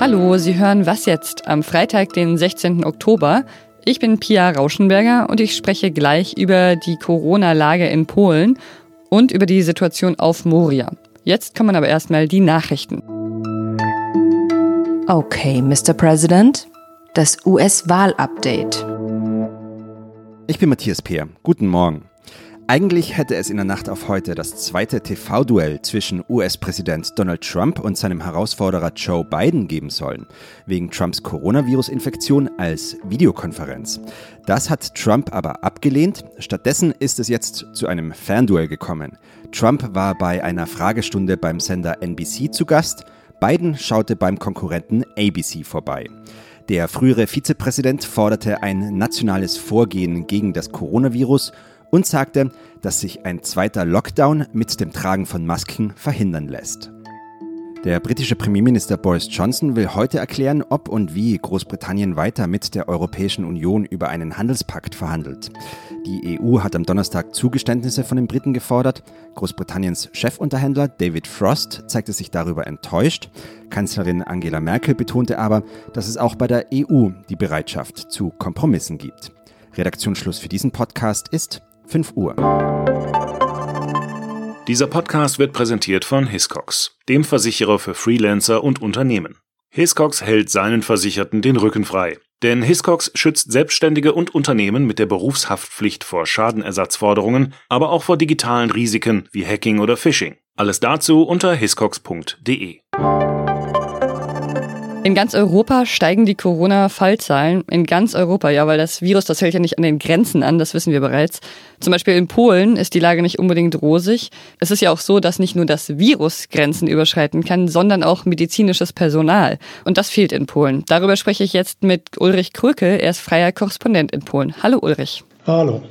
Hallo, Sie hören Was jetzt am Freitag, den 16. Oktober. Ich bin Pia Rauschenberger und ich spreche gleich über die Corona-Lage in Polen und über die Situation auf Moria. Jetzt kommen aber erstmal die Nachrichten. Okay, Mr. President, das US-Wahl-Update. Ich bin Matthias Peer. Guten Morgen. Eigentlich hätte es in der Nacht auf heute das zweite TV-Duell zwischen US-Präsident Donald Trump und seinem Herausforderer Joe Biden geben sollen, wegen Trumps Coronavirus-Infektion als Videokonferenz. Das hat Trump aber abgelehnt. Stattdessen ist es jetzt zu einem Fernduell gekommen. Trump war bei einer Fragestunde beim Sender NBC zu Gast. Biden schaute beim Konkurrenten ABC vorbei. Der frühere Vizepräsident forderte ein nationales Vorgehen gegen das Coronavirus und sagte, dass sich ein zweiter Lockdown mit dem Tragen von Masken verhindern lässt. Der britische Premierminister Boris Johnson will heute erklären, ob und wie Großbritannien weiter mit der Europäischen Union über einen Handelspakt verhandelt. Die EU hat am Donnerstag Zugeständnisse von den Briten gefordert. Großbritanniens Chefunterhändler David Frost zeigte sich darüber enttäuscht. Kanzlerin Angela Merkel betonte aber, dass es auch bei der EU die Bereitschaft zu Kompromissen gibt. Redaktionsschluss für diesen Podcast ist 5 Uhr. Dieser Podcast wird präsentiert von Hiscox, dem Versicherer für Freelancer und Unternehmen. Hiscox hält seinen Versicherten den Rücken frei. Denn Hiscox schützt Selbstständige und Unternehmen mit der Berufshaftpflicht vor Schadenersatzforderungen, aber auch vor digitalen Risiken wie Hacking oder Phishing. Alles dazu unter hiscox.de. In ganz Europa steigen die Corona-Fallzahlen. In ganz Europa, ja, weil das Virus, das hält ja nicht an den Grenzen an, das wissen wir bereits. Zum Beispiel in Polen ist die Lage nicht unbedingt rosig. Es ist ja auch so, dass nicht nur das Virus Grenzen überschreiten kann, sondern auch medizinisches Personal. Und das fehlt in Polen. Darüber spreche ich jetzt mit Ulrich Krücke. Er ist freier Korrespondent in Polen. Hallo Ulrich. Hallo.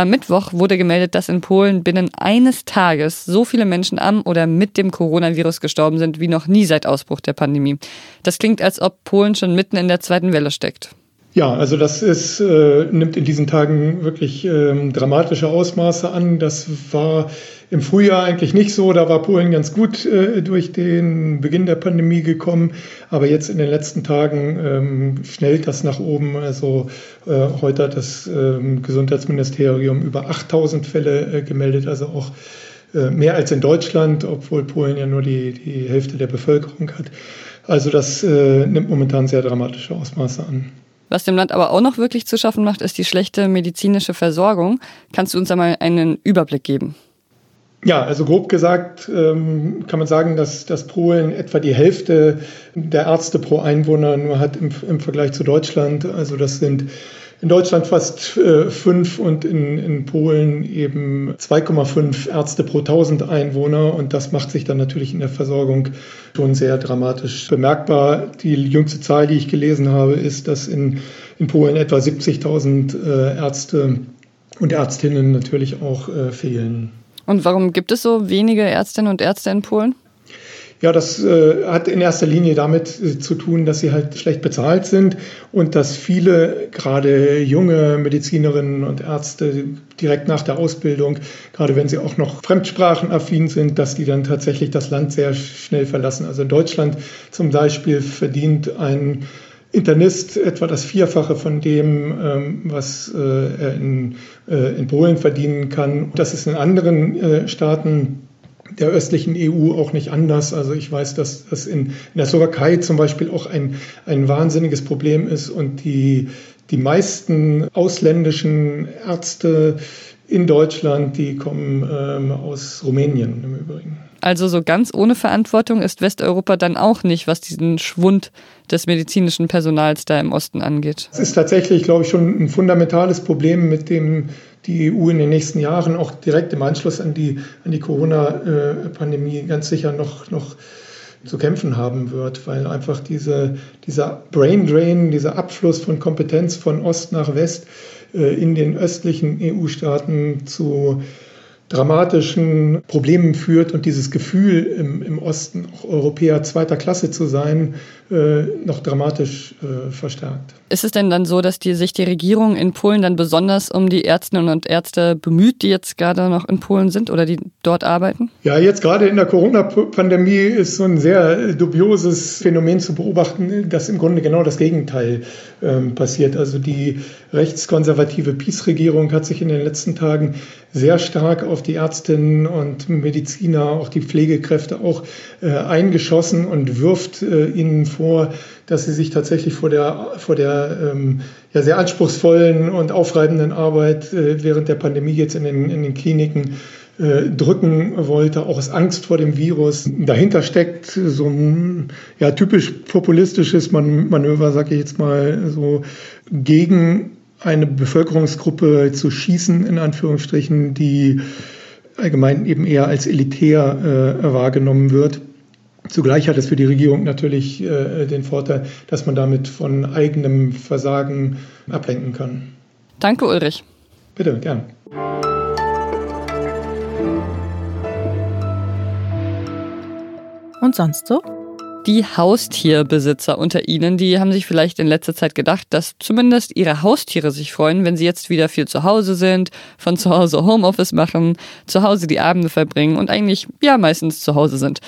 Am Mittwoch wurde gemeldet, dass in Polen binnen eines Tages so viele Menschen am oder mit dem Coronavirus gestorben sind wie noch nie seit Ausbruch der Pandemie. Das klingt, als ob Polen schon mitten in der zweiten Welle steckt. Ja, also das ist, äh, nimmt in diesen Tagen wirklich ähm, dramatische Ausmaße an. Das war im Frühjahr eigentlich nicht so. Da war Polen ganz gut äh, durch den Beginn der Pandemie gekommen. Aber jetzt in den letzten Tagen ähm, schnellt das nach oben. Also äh, heute hat das ähm, Gesundheitsministerium über 8000 Fälle äh, gemeldet, also auch äh, mehr als in Deutschland, obwohl Polen ja nur die, die Hälfte der Bevölkerung hat. Also das äh, nimmt momentan sehr dramatische Ausmaße an. Was dem Land aber auch noch wirklich zu schaffen macht, ist die schlechte medizinische Versorgung. Kannst du uns einmal einen Überblick geben? Ja, also grob gesagt ähm, kann man sagen, dass, dass Polen etwa die Hälfte der Ärzte pro Einwohner nur hat im, im Vergleich zu Deutschland. Also das sind in Deutschland fast äh, fünf und in, in Polen eben 2,5 Ärzte pro 1000 Einwohner. Und das macht sich dann natürlich in der Versorgung schon sehr dramatisch bemerkbar. Die jüngste Zahl, die ich gelesen habe, ist, dass in, in Polen etwa 70.000 äh, Ärzte und Ärztinnen natürlich auch äh, fehlen. Und warum gibt es so wenige Ärztinnen und Ärzte in Polen? Ja, das äh, hat in erster Linie damit äh, zu tun, dass sie halt schlecht bezahlt sind und dass viele, gerade junge Medizinerinnen und Ärzte, direkt nach der Ausbildung, gerade wenn sie auch noch fremdsprachenaffin sind, dass die dann tatsächlich das Land sehr schnell verlassen. Also in Deutschland zum Beispiel verdient ein Internist etwa das Vierfache von dem, ähm, was äh, er in, äh, in Polen verdienen kann. Das ist in anderen äh, Staaten der östlichen EU auch nicht anders. Also ich weiß, dass das in, in der Slowakei zum Beispiel auch ein, ein wahnsinniges Problem ist und die, die meisten ausländischen Ärzte in Deutschland, die kommen ähm, aus Rumänien im Übrigen. Also so ganz ohne Verantwortung ist Westeuropa dann auch nicht, was diesen Schwund des medizinischen Personals da im Osten angeht. Es ist tatsächlich, glaube ich, schon ein fundamentales Problem, mit dem die EU in den nächsten Jahren auch direkt im Anschluss an die, an die Corona-Pandemie ganz sicher noch, noch zu kämpfen haben wird, weil einfach diese, dieser Brain Drain, dieser Abfluss von Kompetenz von Ost nach West äh, in den östlichen EU-Staaten zu dramatischen Problemen führt und dieses Gefühl im, im Osten, auch Europäer zweiter Klasse zu sein, äh, noch dramatisch äh, verstärkt. Ist es denn dann so, dass die, sich die Regierung in Polen dann besonders um die Ärztinnen und Ärzte bemüht, die jetzt gerade noch in Polen sind oder die dort arbeiten? Ja, jetzt gerade in der Corona-Pandemie ist so ein sehr dubioses Phänomen zu beobachten, dass im Grunde genau das Gegenteil ähm, passiert. Also die rechtskonservative PiS-Regierung hat sich in den letzten Tagen sehr stark auf die Ärztinnen und Mediziner, auch die Pflegekräfte auch äh, eingeschossen und wirft äh, ihnen vor, dass sie sich tatsächlich vor der, vor der ähm, ja, sehr anspruchsvollen und aufreibenden Arbeit äh, während der Pandemie jetzt in den, in den Kliniken äh, drücken wollte, auch aus Angst vor dem Virus. Dahinter steckt so ein ja, typisch populistisches Man Manöver, sage ich jetzt mal, so gegen eine Bevölkerungsgruppe zu schießen, in Anführungsstrichen, die allgemein eben eher als elitär äh, wahrgenommen wird. Zugleich hat es für die Regierung natürlich äh, den Vorteil, dass man damit von eigenem Versagen ablenken kann. Danke, Ulrich. Bitte, gern. Und sonst so? Die Haustierbesitzer unter Ihnen, die haben sich vielleicht in letzter Zeit gedacht, dass zumindest ihre Haustiere sich freuen, wenn sie jetzt wieder viel zu Hause sind, von zu Hause Homeoffice machen, zu Hause die Abende verbringen und eigentlich ja meistens zu Hause sind.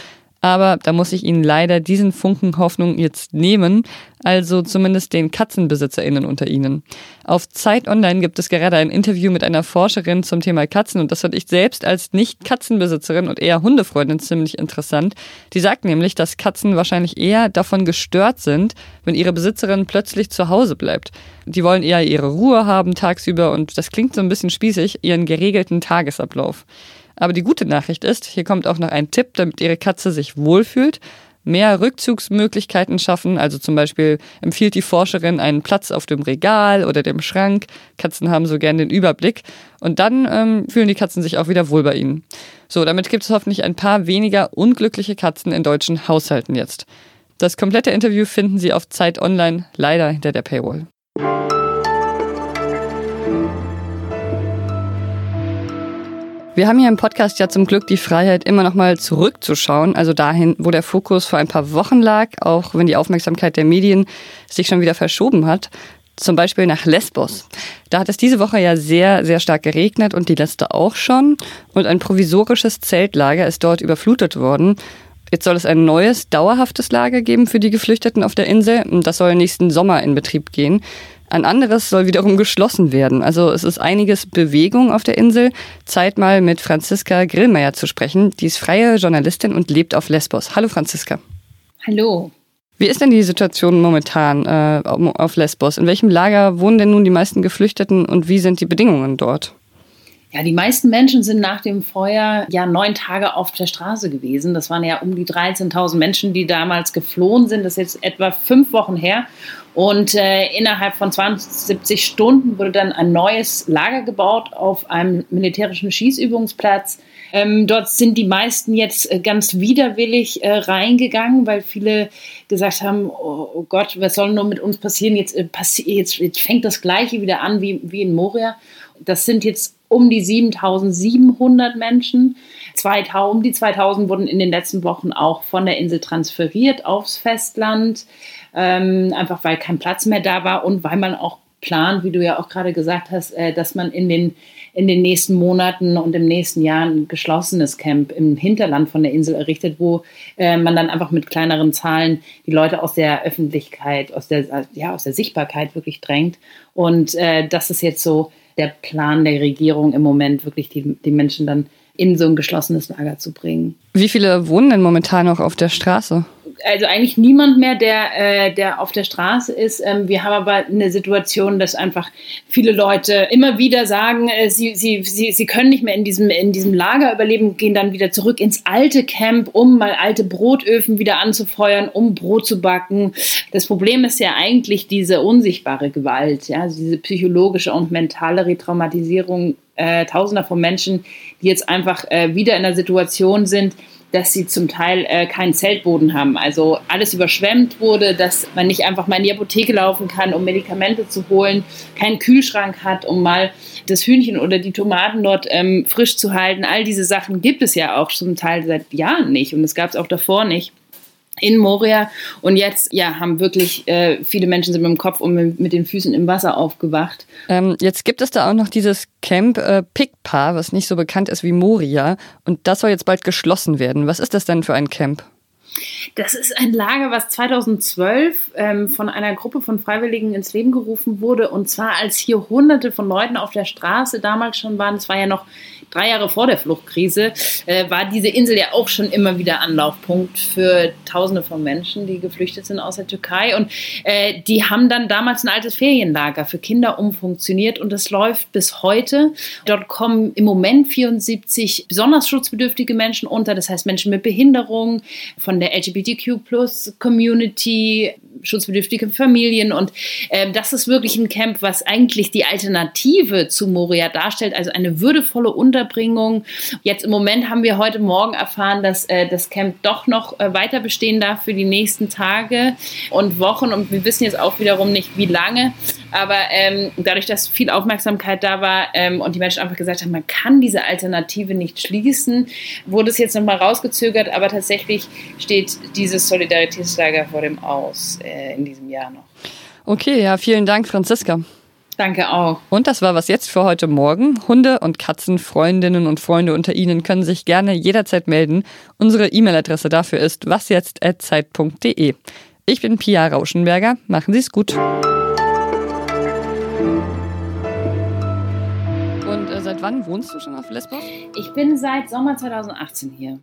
Aber da muss ich Ihnen leider diesen Funken Hoffnung jetzt nehmen, also zumindest den KatzenbesitzerInnen unter Ihnen. Auf Zeit Online gibt es gerade ein Interview mit einer Forscherin zum Thema Katzen und das fand ich selbst als Nicht-Katzenbesitzerin und eher Hundefreundin ziemlich interessant. Die sagt nämlich, dass Katzen wahrscheinlich eher davon gestört sind, wenn ihre Besitzerin plötzlich zu Hause bleibt. Die wollen eher ihre Ruhe haben tagsüber und das klingt so ein bisschen spießig, ihren geregelten Tagesablauf. Aber die gute Nachricht ist, hier kommt auch noch ein Tipp, damit Ihre Katze sich wohlfühlt. Mehr Rückzugsmöglichkeiten schaffen, also zum Beispiel empfiehlt die Forscherin einen Platz auf dem Regal oder dem Schrank. Katzen haben so gern den Überblick. Und dann ähm, fühlen die Katzen sich auch wieder wohl bei ihnen. So, damit gibt es hoffentlich ein paar weniger unglückliche Katzen in deutschen Haushalten jetzt. Das komplette Interview finden Sie auf Zeit Online, leider hinter der Paywall. Wir haben hier im Podcast ja zum Glück die Freiheit, immer noch mal zurückzuschauen, also dahin, wo der Fokus vor ein paar Wochen lag, auch wenn die Aufmerksamkeit der Medien sich schon wieder verschoben hat. Zum Beispiel nach Lesbos. Da hat es diese Woche ja sehr, sehr stark geregnet und die letzte auch schon. Und ein provisorisches Zeltlager ist dort überflutet worden. Jetzt soll es ein neues, dauerhaftes Lager geben für die Geflüchteten auf der Insel. Das soll nächsten Sommer in Betrieb gehen. Ein anderes soll wiederum geschlossen werden. Also es ist einiges Bewegung auf der Insel. Zeit mal mit Franziska Grillmeier zu sprechen. Die ist freie Journalistin und lebt auf Lesbos. Hallo Franziska. Hallo. Wie ist denn die Situation momentan äh, auf Lesbos? In welchem Lager wohnen denn nun die meisten Geflüchteten und wie sind die Bedingungen dort? Ja, die meisten Menschen sind nach dem Feuer ja neun Tage auf der Straße gewesen. Das waren ja um die 13.000 Menschen, die damals geflohen sind. Das ist jetzt etwa fünf Wochen her. Und äh, innerhalb von 72 Stunden wurde dann ein neues Lager gebaut auf einem militärischen Schießübungsplatz. Ähm, dort sind die meisten jetzt äh, ganz widerwillig äh, reingegangen, weil viele gesagt haben, oh, oh, Gott, was soll nur mit uns passieren? Jetzt, äh, passi jetzt, jetzt fängt das Gleiche wieder an wie, wie in Moria. Das sind jetzt um die 7700 Menschen. 2000, um die 2000 wurden in den letzten Wochen auch von der Insel transferiert aufs Festland ähm, einfach weil kein Platz mehr da war und weil man auch plant, wie du ja auch gerade gesagt hast, äh, dass man in den, in den nächsten Monaten und im nächsten Jahr ein geschlossenes Camp im Hinterland von der Insel errichtet, wo äh, man dann einfach mit kleineren Zahlen die Leute aus der Öffentlichkeit, aus der, ja, aus der Sichtbarkeit wirklich drängt. Und äh, das ist jetzt so der Plan der Regierung im Moment, wirklich die, die Menschen dann in so ein geschlossenes Lager zu bringen. Wie viele wohnen denn momentan noch auf der Straße? also eigentlich niemand mehr, der, äh, der auf der Straße ist. Ähm, wir haben aber eine Situation, dass einfach viele Leute immer wieder sagen, äh, sie, sie, sie, sie können nicht mehr in diesem, in diesem Lager überleben, gehen dann wieder zurück ins alte Camp, um mal alte Brotöfen wieder anzufeuern, um Brot zu backen. Das Problem ist ja eigentlich diese unsichtbare Gewalt, ja, also diese psychologische und mentale Retraumatisierung äh, Tausender von Menschen, die jetzt einfach äh, wieder in der Situation sind, dass sie zum Teil äh, keinen Zeltboden haben. Also alles überschwemmt wurde, dass man nicht einfach mal in die Apotheke laufen kann, um Medikamente zu holen, keinen Kühlschrank hat, um mal das Hühnchen oder die Tomaten dort ähm, frisch zu halten. All diese Sachen gibt es ja auch zum Teil seit Jahren nicht und es gab es auch davor nicht in Moria. Und jetzt, ja, haben wirklich äh, viele Menschen sind mit dem Kopf und mit, den Füßen im Wasser aufgewacht. Ähm, jetzt gibt es da auch noch dieses Camp äh, Pikpa, was nicht so bekannt ist wie Moria. Und das soll jetzt bald geschlossen werden. Was ist das denn für ein Camp? Das ist ein Lager, was 2012 ähm, von einer Gruppe von Freiwilligen ins Leben gerufen wurde. Und zwar, als hier Hunderte von Leuten auf der Straße damals schon waren. Es war ja noch drei Jahre vor der Fluchtkrise, äh, war diese Insel ja auch schon immer wieder Anlaufpunkt für Tausende von Menschen, die geflüchtet sind aus der Türkei. Und äh, die haben dann damals ein altes Ferienlager für Kinder umfunktioniert und das läuft bis heute. Dort kommen im Moment 74 besonders schutzbedürftige Menschen unter, das heißt Menschen mit Behinderung, von der LGBTQ-Plus-Community, schutzbedürftige Familien. Und äh, das ist wirklich ein Camp, was eigentlich die Alternative zu Moria darstellt, also eine würdevolle Unterbringung. Jetzt im Moment haben wir heute Morgen erfahren, dass äh, das Camp doch noch äh, weiter bestehen darf für die nächsten Tage und Wochen. Und wir wissen jetzt auch wiederum nicht, wie lange. Aber ähm, dadurch, dass viel Aufmerksamkeit da war ähm, und die Menschen einfach gesagt haben, man kann diese Alternative nicht schließen, wurde es jetzt nochmal rausgezögert. Aber tatsächlich steht dieses Solidaritätslager vor dem Aus äh, in diesem Jahr noch. Okay, ja, vielen Dank, Franziska. Danke auch. Und das war was jetzt für heute Morgen. Hunde und Katzen, Freundinnen und Freunde unter Ihnen können sich gerne jederzeit melden. Unsere E-Mail-Adresse dafür ist wasjetzt.zeit.de. Ich bin Pia Rauschenberger. Machen Sie es gut. Und äh, seit wann wohnst du schon auf Lesbos? Ich bin seit Sommer 2018 hier.